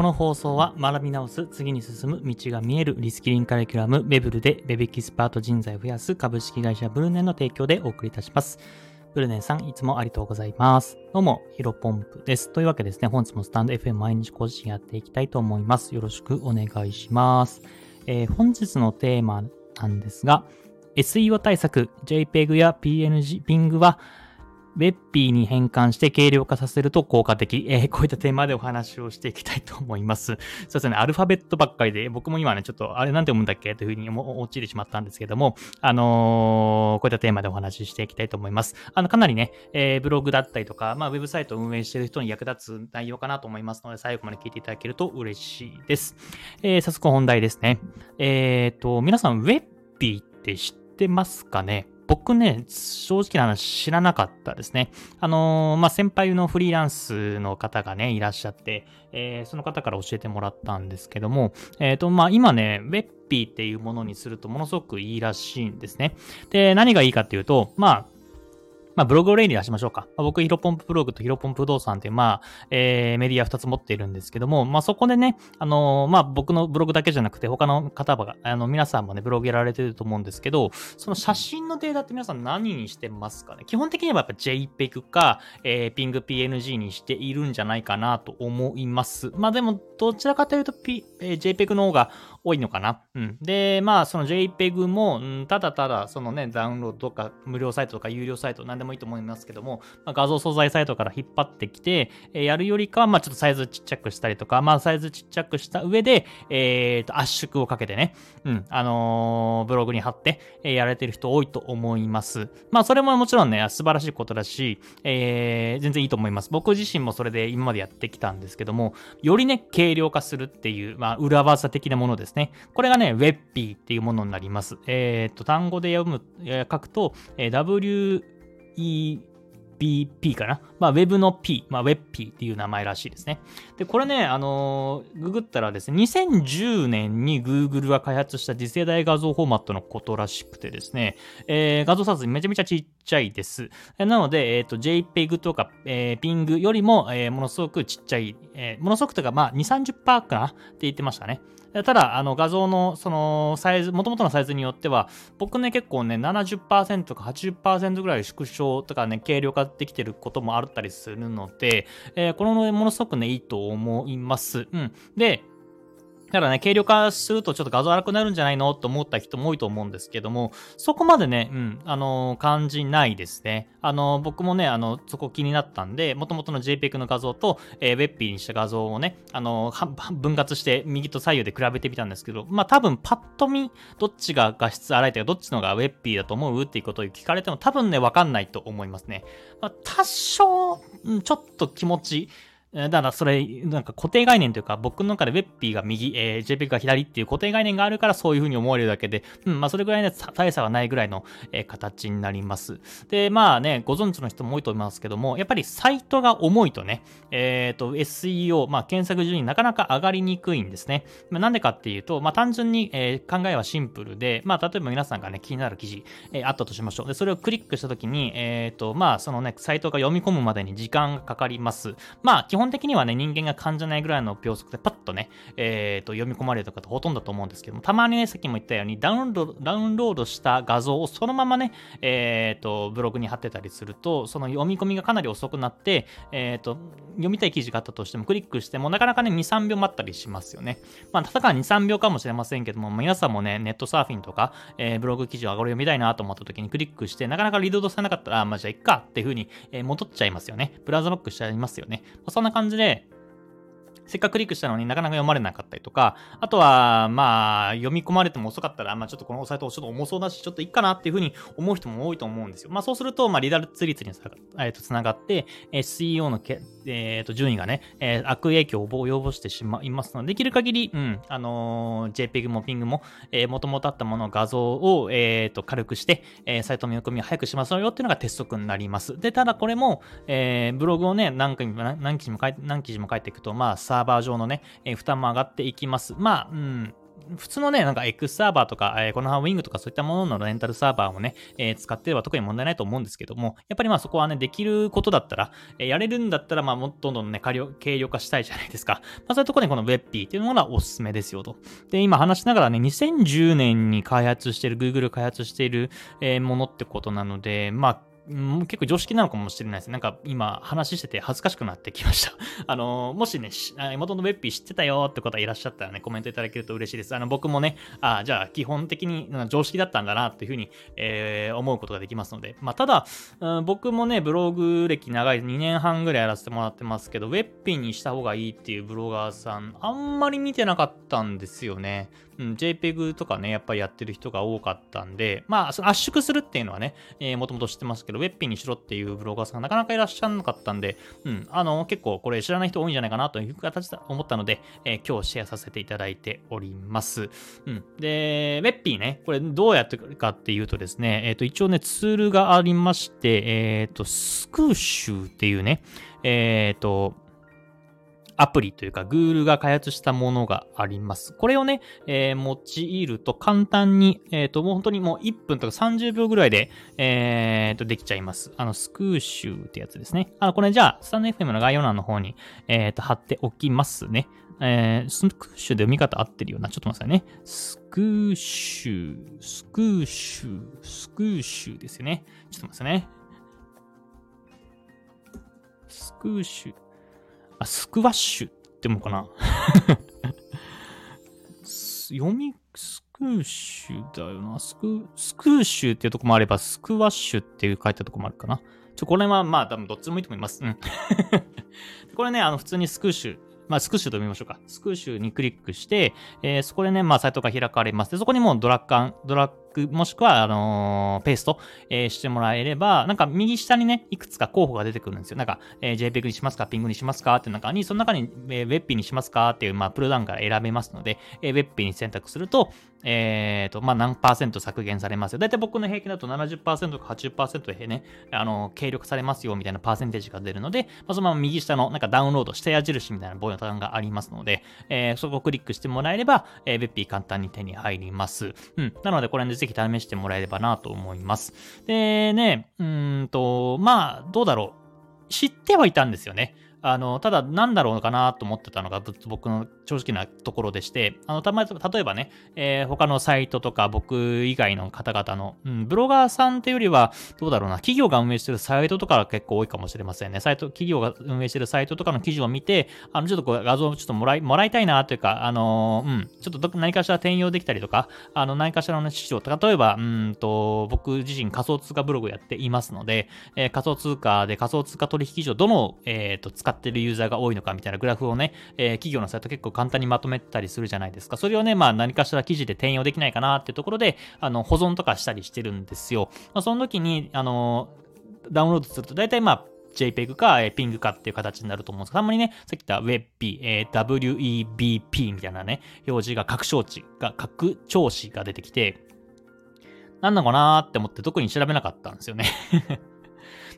この放送は学び直す、次に進む道が見えるリスキリンカリキュラム、ベブルでベビキスパート人材を増やす株式会社ブルネンの提供でお送りいたします。ブルネンさん、いつもありがとうございます。どうも、ヒロポンプです。というわけですね、本日もスタンド FM 毎日更新やっていきたいと思います。よろしくお願いします。えー、本日のテーマなんですが、SEO 対策、JPEG や PNG、PING は、ウェッピーに変換して軽量化させると効果的。えー、こういったテーマでお話をしていきたいと思います。そうですね、アルファベットばっかりで、僕も今ね、ちょっと、あれなんて読むんだっけ？というふうに陥ってしまったんですけども、あのー、こういったテーマでお話ししていきたいと思います。あの、かなりね、えー、ブログだったりとか、まあ、ウェブサイトを運営している人に役立つ内容かなと思いますので、最後まで聞いていただけると嬉しいです。えー、早速本題ですね。えっ、ー、と、皆さん、ウェッピーって知ってますかね？僕ね、正直な話知らなかったですね。あのー、まあ、先輩のフリーランスの方がね、いらっしゃって、えー、その方から教えてもらったんですけども、えっ、ー、と、まあ、今ね、ウェッピーっていうものにするとものすごくいいらしいんですね。で、何がいいかっていうと、まあ、まあ、ブログを例に出しましょうか。まあ、僕、ヒロポンプブログとヒロポンプ不動産っていう、まあ、えー、メディア2つ持っているんですけども、まあ、そこでね、あのー、まあ、僕のブログだけじゃなくて、他の方が、あの、皆さんもね、ブログやられてると思うんですけど、その写真のデータって皆さん何にしてますかね？基本的にはやっぱ JPEG か、えー、PingPNG にしているんじゃないかなと思います。まあ、でも、どちらかというと、P えー、JPEG の方が多いのかな？うん。で、まあ、その JPEG も、うん、ただただ、そのね、ダウンロードとか、無料サイトとか、有料サイト、なんでもいいと思いますけども、まあ、画像素材サイトから引っ張ってきて、えー、やるよりかは、まあ、ちょっとサイズちっちゃくしたりとか、まあ、サイズちっちゃくした上で、えー、と、圧縮をかけてね、うん、あのー、ブログに貼って、えー、やられてる人多いと思います。まあ、それももちろんね、素晴らしいことだし、えー、全然いいと思います。僕自身もそれで今までやってきたんですけども、よりね、軽量化するっていう、まあ、裏技的なものですね。これがね、ウェッピーっていうものになります。えっ、と、単語で読む、えー、書くと、えー、W E BP かな？まあ、Web の P、まあ、WebP っていう名前らしいですね。で、これね、あのー、ググったらですね、2010年に Google が開発した次世代画像フォーマットのことらしくてですね、えー、画像サイズめちゃめちゃちっちゃちゃいです。なので、えっ、ー、と、JPEG とか、えー、PING よりも、えー、ものすごくちっちゃい、えー、ものすごくというか、まあ、2、30%かな？って言ってましたね。ただ、あの画像のそのサイズ、もともとのサイズによっては、僕ね、結構ね、70%とか80%ぐらい縮小とかね、軽量化できてることもあったりするので、えー、このものすごくね、いいと思います。うん。で、だからね、軽量化するとちょっと画像荒くなるんじゃないのと思った人も多いと思うんですけども、そこまでね、うん、あのー、感じないですね。あのー、僕もね、あの、そこ気になったんで、元々の JPEG の画像と、えー、ウェッピーにした画像をね、あのー、分割して右と左右で比べてみたんですけど、まあ多分パッと見、どっちが画質荒いというか、どっちのがウェッピーだと思うっていうことを聞かれても多分ね、わかんないと思いますね。まあ多少、ちょっと気持ち、だからそれ、なんか固定概念というか、僕の中で Webp が右、えー、JPEG が左っていう固定概念があるからそういう風に思われるだけで、うん、まあそれぐらいね、大差はないぐらいの、えー、形になります。で、まあね、ご存知の人も多いと思いますけども、やっぱりサイトが重いとね、えっ、ー、と、SEO、まあ検索順位なかなか上がりにくいんですね。まあ、なんでかっていうと、まあ単純に、えー、考えはシンプルで、まあ例えば皆さんがね、気になる記事、えー、あったとしましょう。で、それをクリックしたときに、えっ、ー、と、まあそのね、サイトが読み込むまでに時間がかかります。まあ基本本的にはね、人間が感じないぐらいの秒速でパッとね、えー、と読み込まれる方ほとんどだと思うんですけども、たまにね、さっきも言ったようにダウンロード、ダウンロードした画像をそのままね、えー、と、ブログに貼ってたりすると、その読み込みがかなり遅くなって、えー、と、読みたい記事があったとしてもクリックしてもなかなかね、2、3秒待ったりしますよね。まあ、たか2、3秒かもしれませんけども、皆さんもね、ネットサーフィンとか、えー、ブログ記事を上がる読みたいなと思った時にクリックして、なかなかリードされなかったら、あ、まあ、じゃあいっかっていう風に、え戻っちゃいますよね。ブラウザロックしちゃいますよね。そんな感じで、せっかくクリックしたのになかなか読まれなかったりとか、あとは、まあ、読み込まれても遅かったら、まあ、ちょっとこのサイトちょっと重そうだし、ちょっといいかなっていうふうに思う人も多いと思うんですよ。まあ、そうすると、まあ、離脱率にえー、とつながって、SEO のけ、えー、と順位がね、え、悪影響を及ぼしてしまいますので、できる限り、うん、あのー、JPEG も PING も、えー、元々あったもの画像を、えー、と軽くして、え、サイトの読み込みを早くしますよっていうのが鉄則になります。で、ただこれも、え、ブログをね、何回も何記事も書いて、何記事も書いていくと、まあ、サーバー上のね、えー、負担も上がっていきます。まあ、うん、普通のね、なんか X サーバーとか、えー、このハウィングとかそういったもののレンタルサーバーをね、えー、使ってれば特に問題ないと思うんですけども、やっぱりまあそこはね、できることだったら、えー、やれるんだったら、まあもっとどんどんね、軽量化したいじゃないですか。まあそういうところにこの WebP っていうものはおすすめですよと。で、今話しながらね、2010年に開発してる、Google 開発している、え、ものってことなので、まあん、結構常識なのかもしれないです。なんか今話してて恥ずかしくなってきました。あの、もしね、元のウェッピー知ってたよって方いらっしゃったらね、コメントいただけると嬉しいです。あの、僕もね、あじゃあ基本的に常識だったんだなっていうふうに、えー、思うことができますので。まあ、ただ、うん、僕もね、ブログ歴長い2年半ぐらいやらせてもらってますけど、ウェッピーにした方がいいっていうブロガーさん、あんまり見てなかったんですよね。うん、JPEG とかね、やっぱりやってる人が多かったんで、まあ、圧縮するっていうのはね、えー、もともと知ってますけど、ウェッピーにしろっていうブロガーさんがなかなかいらっしゃらなかったんで、うん、あの、結構これ知らない人多いんじゃないかなという形で思ったので、えー、今日シェアさせていただいております。うん。で、ウェッピーね、これどうやってるかっていうとですね、えっ、ー、と、一応ね、ツールがありまして、えっ、ー、と、スクーシューっていうね、えっ、と、アプリというか Google が開発したものがあります。これをね、えー、用いると簡単に、えっ、ー、と、もう本当にもう1分とか30秒ぐらいで、えっ、ー、と、できちゃいます。あの、スクーシューってやつですね。あの、これじゃあ、スタンド FM の概要欄の方に、えっ、と、貼っておきますね。えー、スクーシュで読み方合ってるような。ちょっと待ってくださいね。スクーシュー、スクーシュー、スクーシューですよね。ちょっと待ってくださいね。スクーシュー。あ、スクワッシュってもかな？読み、スクーシュだよな。スク、スクーシュっていうとこもあれば、スクワッシュっていう書いたとこもあるかな。ちょ、これはまあ多分どっちでもいいと思います。うん。これね、あの、普通にスクーシュまあ、スクシュと見ましょうか。スクシュにクリックして、えー、そこでね、まあ、サイトが開かれます。で、そこにもうドラッカン、ドラッグ、もしくは、あのー、ペースト、えー、してもらえれば、なんか右下にね、いくつか候補が出てくるんですよ。なんか、えー、JPEG にしますか、ピングにしますかっていう中に、その中に、えー、ウェッピにしますかっていう、まあ、プルダウンから選べますので、えー、ウェッピに選択すると、えっ、ー、と、まあ、何パーセント削減されますよ。だいたい僕の平均だと70%か80%でね、あの、軽力されますよみたいなパーセンテージが出るので、まあ、そのまま右下のなんかダウンロード、下矢印みたいなボタンがありますので、えー、そこをクリックしてもらえれば、えー、ベッピー簡単に手に入ります。うん。なので、これでぜひ試してもらえればなと思います。でね、うんと、まあ、どうだろう。知ってはいたんですよね。あの、ただなんだろうかなと思ってたのが僕の正直なところでして、あの、たま、例えばね、えー、他のサイトとか僕以外の方々の、うん、ブロガーさんっていうよりは、どうだろうな、企業が運営してるサイトとかが結構多いかもしれませんね。サイト、企業が運営してるサイトとかの記事を見て、あの、ちょっとこう画像をちょっともらい、もらいたいなというか、あの、うん、ちょっと何かしら転用できたりとか、あの、何かしらの指示を、例えば、うんと、僕自身仮想通貨ブログやっていますので、えー、仮想通貨で仮想通貨取引所どの、えっ、ー、と、使使ってるユーザーが多いのかみたいなグラフをね、えー、企業のサイト結構簡単にまとめたりするじゃないですか。それをね、まあ何かしら記事で転用できないかなっていうところで、あの、保存とかしたりしてるんですよ。まあ、その時に、あの、ダウンロードすると大体まあ、JPEG か、えー、PING かっていう形になると思うんですが、たまにね、さっき言った WebP、えー、WEBP みたいなね、表示が拡張値が、拡張子が出てきて、なんだかなーって思って特に調べなかったんですよね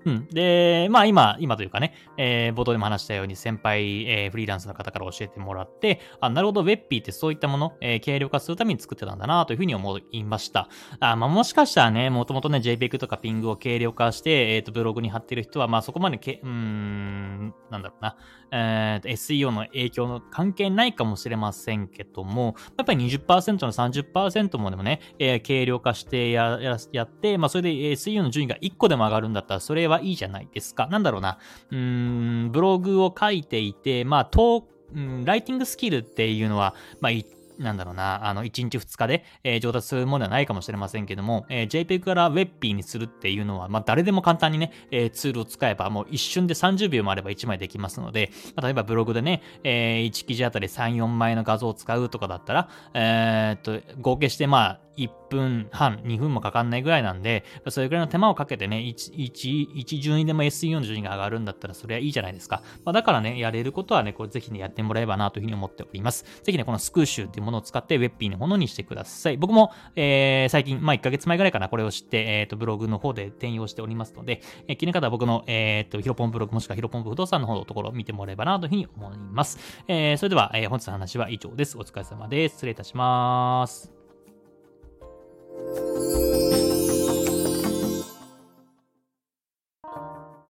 うん。で、まあ今、今というかね、えー、冒頭でも話したように先輩、えー、フリーランスの方から教えてもらって、あ、なるほど、Webp ってそういったもの、えー、軽量化するために作ってたんだなというふうに思いました。あまあもしかしたらね、もともとね、JPEG とか Ping を軽量化して、えっ、ー、と、ブログに貼ってる人は、まあそこまでけ、うん、なんだろうな、えー、SEO の影響の関係ないかもしれませんけども、やっぱり20%の30%もでもね、えー、軽量化してややって、まあそれで SEO の順位が1個でも上がるんだったら、それははいいじゃないですか。なんだろうな。うーん、ブログを書いていて、まあ、トうん、ライティングスキルっていうのは、まあ、なんだろうな、あの、1日2日で、えー、上達するものではないかもしれませんけども、えー、JPEG から WebP にするっていうのは、まあ、誰でも簡単にね、えー、ツールを使えば、もう一瞬で30秒もあれば1枚できますので、例えばブログでね、え、1記事あたり3、4枚の画像を使うとかだったら、え、っと、合計してまあ、1分半、2分もかかんないぐらいなんで、それぐらいの手間をかけてね、1、1、1順位でも SE4 の順位が上がるんだったら、それはいいじゃないですか。まあ、だからね、やれることはね、これぜひね、やってもらえばなというふうに思っております。ぜひね、このスクーシューっていうものを使って、ウェッピーのものにしてください。僕も、えー、最近、まあ、1ヶ月前ぐらいかな、これを知って、えっ、ー、と、ブログの方で転用しておりますので、えー、気になる方は僕の、えっ、ー、と、ヒロポンブログもしくはヒロポンブ不動産の方のところを見てもらえばなというふうに思います。えー、それでは、えー、本日の話は以上です。お疲れ様です。失礼いたします。Música